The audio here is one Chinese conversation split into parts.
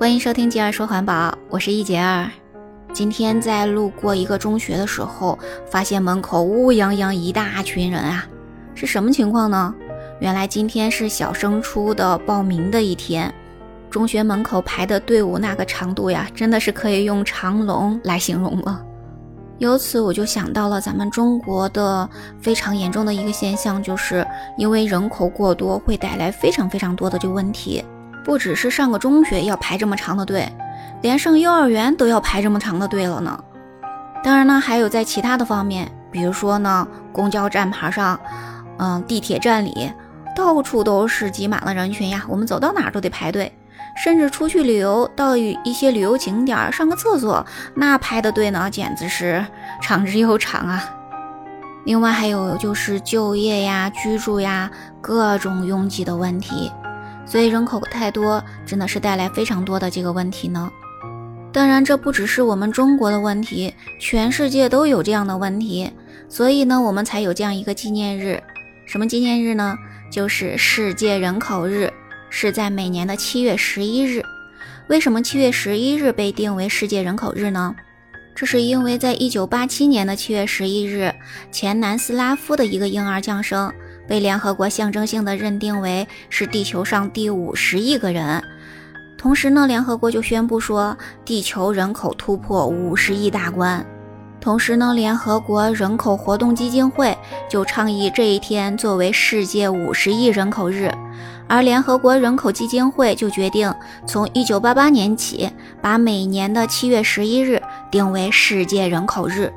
欢迎收听杰儿说环保，我是一杰儿。今天在路过一个中学的时候，发现门口乌泱泱一大群人啊，是什么情况呢？原来今天是小升初的报名的一天，中学门口排的队伍那个长度呀，真的是可以用长龙来形容了。由此我就想到了咱们中国的非常严重的一个现象，就是因为人口过多会带来非常非常多的这个问题。不只是上个中学要排这么长的队，连上幼儿园都要排这么长的队了呢。当然呢，还有在其他的方面，比如说呢，公交站牌上，嗯，地铁站里，到处都是挤满了人群呀。我们走到哪都得排队，甚至出去旅游，到一些旅游景点上个厕所，那排的队呢，简直是长之又长啊。另外还有就是就业呀、居住呀，各种拥挤的问题。所以人口太多，真的是带来非常多的这个问题呢。当然，这不只是我们中国的问题，全世界都有这样的问题。所以呢，我们才有这样一个纪念日。什么纪念日呢？就是世界人口日，是在每年的七月十一日。为什么七月十一日被定为世界人口日呢？这是因为在一九八七年的七月十一日，前南斯拉夫的一个婴儿降生。被联合国象征性的认定为是地球上第五十亿个人，同时呢，联合国就宣布说地球人口突破五十亿大关。同时呢，联合国人口活动基金会就倡议这一天作为世界五十亿人口日，而联合国人口基金会就决定从一九八八年起，把每年的七月十一日定为世界人口日。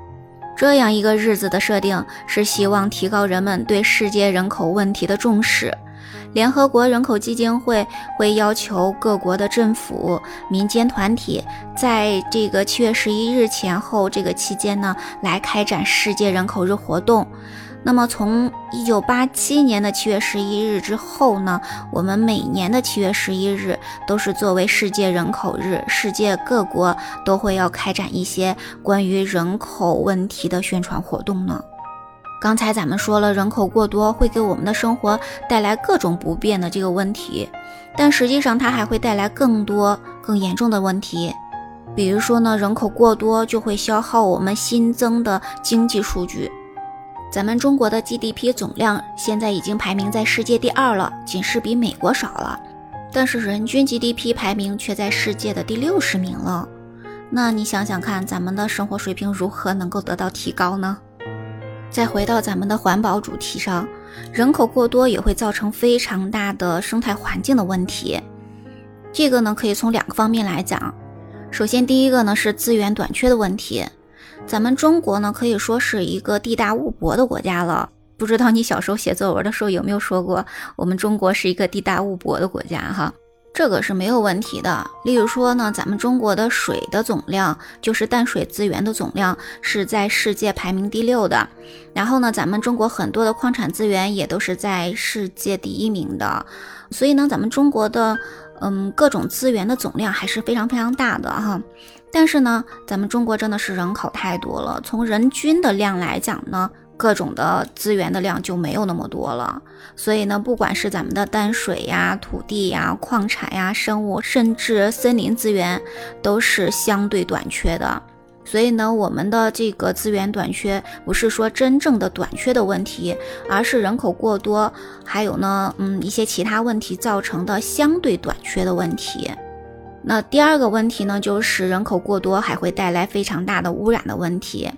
这样一个日子的设定是希望提高人们对世界人口问题的重视。联合国人口基金会会要求各国的政府、民间团体在这个七月十一日前后这个期间呢，来开展世界人口日活动。那么，从一九八七年的七月十一日之后呢，我们每年的七月十一日都是作为世界人口日，世界各国都会要开展一些关于人口问题的宣传活动呢。刚才咱们说了，人口过多会给我们的生活带来各种不便的这个问题，但实际上它还会带来更多更严重的问题，比如说呢，人口过多就会消耗我们新增的经济数据。咱们中国的 GDP 总量现在已经排名在世界第二了，仅是比美国少了。但是人均 GDP 排名却在世界的第六十名了。那你想想看，咱们的生活水平如何能够得到提高呢？再回到咱们的环保主题上，人口过多也会造成非常大的生态环境的问题。这个呢，可以从两个方面来讲。首先，第一个呢是资源短缺的问题。咱们中国呢，可以说是一个地大物博的国家了。不知道你小时候写作文的时候有没有说过，我们中国是一个地大物博的国家哈？这个是没有问题的。例如说呢，咱们中国的水的总量，就是淡水资源的总量，是在世界排名第六的。然后呢，咱们中国很多的矿产资源也都是在世界第一名的。所以呢，咱们中国的嗯各种资源的总量还是非常非常大的哈。但是呢，咱们中国真的是人口太多了，从人均的量来讲呢，各种的资源的量就没有那么多了。所以呢，不管是咱们的淡水呀、土地呀、矿产呀、生物，甚至森林资源，都是相对短缺的。所以呢，我们的这个资源短缺，不是说真正的短缺的问题，而是人口过多，还有呢，嗯，一些其他问题造成的相对短缺的问题。那第二个问题呢，就是人口过多还会带来非常大的污染的问题。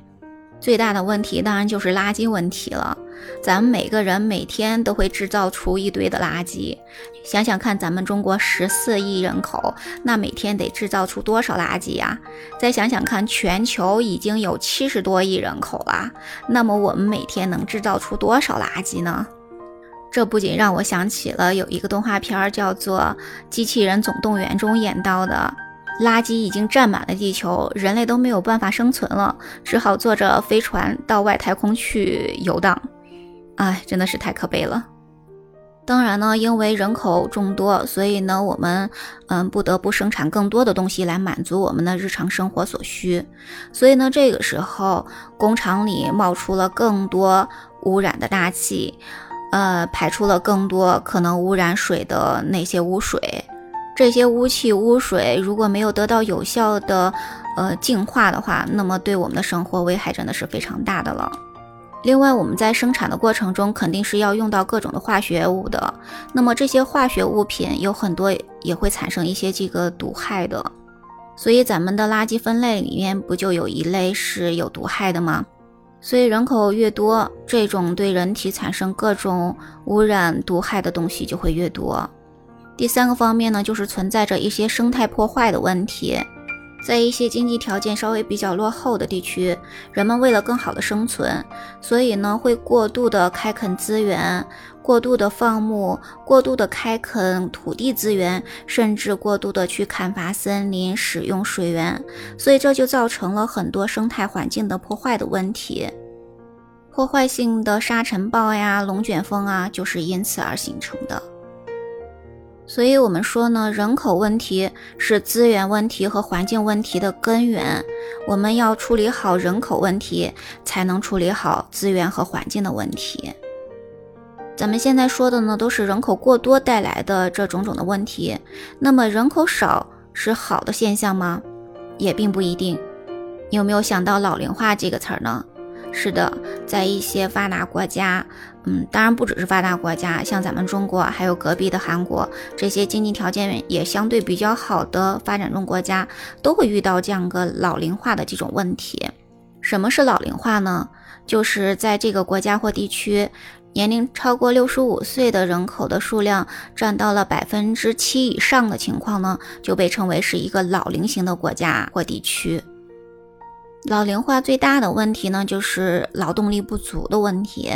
最大的问题当然就是垃圾问题了。咱们每个人每天都会制造出一堆的垃圾，想想看，咱们中国十四亿人口，那每天得制造出多少垃圾呀？再想想看，全球已经有七十多亿人口了，那么我们每天能制造出多少垃圾呢？这不仅让我想起了有一个动画片儿，叫做《机器人总动员》中演到的，垃圾已经占满了地球，人类都没有办法生存了，只好坐着飞船到外太空去游荡。哎，真的是太可悲了。当然呢，因为人口众多，所以呢，我们嗯不得不生产更多的东西来满足我们的日常生活所需。所以呢，这个时候工厂里冒出了更多污染的大气。呃，排出了更多可能污染水的那些污水，这些污气污水如果没有得到有效的呃净化的话，那么对我们的生活危害真的是非常大的了。另外，我们在生产的过程中肯定是要用到各种的化学物的，那么这些化学物品有很多也会产生一些这个毒害的，所以咱们的垃圾分类里面不就有一类是有毒害的吗？所以人口越多，这种对人体产生各种污染毒害的东西就会越多。第三个方面呢，就是存在着一些生态破坏的问题。在一些经济条件稍微比较落后的地区，人们为了更好的生存，所以呢会过度的开垦资源，过度的放牧，过度的开垦土地资源，甚至过度的去砍伐森林，使用水源，所以这就造成了很多生态环境的破坏的问题。破坏性的沙尘暴呀、龙卷风啊，就是因此而形成的。所以，我们说呢，人口问题是资源问题和环境问题的根源。我们要处理好人口问题，才能处理好资源和环境的问题。咱们现在说的呢，都是人口过多带来的这种种的问题。那么，人口少是好的现象吗？也并不一定。你有没有想到“老龄化”这个词儿呢？是的，在一些发达国家，嗯，当然不只是发达国家，像咱们中国，还有隔壁的韩国，这些经济条件也相对比较好的发展中国家，都会遇到这样个老龄化的这种问题。什么是老龄化呢？就是在这个国家或地区，年龄超过六十五岁的人口的数量占到了百分之七以上的情况呢，就被称为是一个老龄型的国家或地区。老龄化最大的问题呢，就是劳动力不足的问题。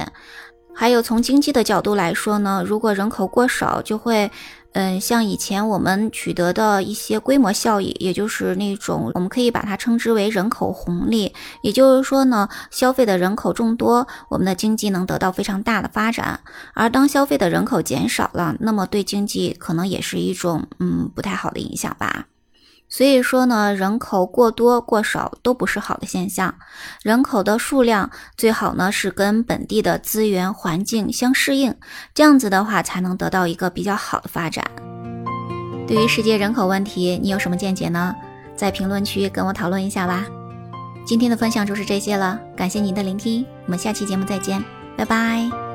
还有从经济的角度来说呢，如果人口过少，就会，嗯，像以前我们取得的一些规模效益，也就是那种我们可以把它称之为人口红利。也就是说呢，消费的人口众多，我们的经济能得到非常大的发展。而当消费的人口减少了，那么对经济可能也是一种，嗯，不太好的影响吧。所以说呢，人口过多过少都不是好的现象。人口的数量最好呢是跟本地的资源环境相适应，这样子的话才能得到一个比较好的发展。对于世界人口问题，你有什么见解呢？在评论区跟我讨论一下吧。今天的分享就是这些了，感谢您的聆听，我们下期节目再见，拜拜。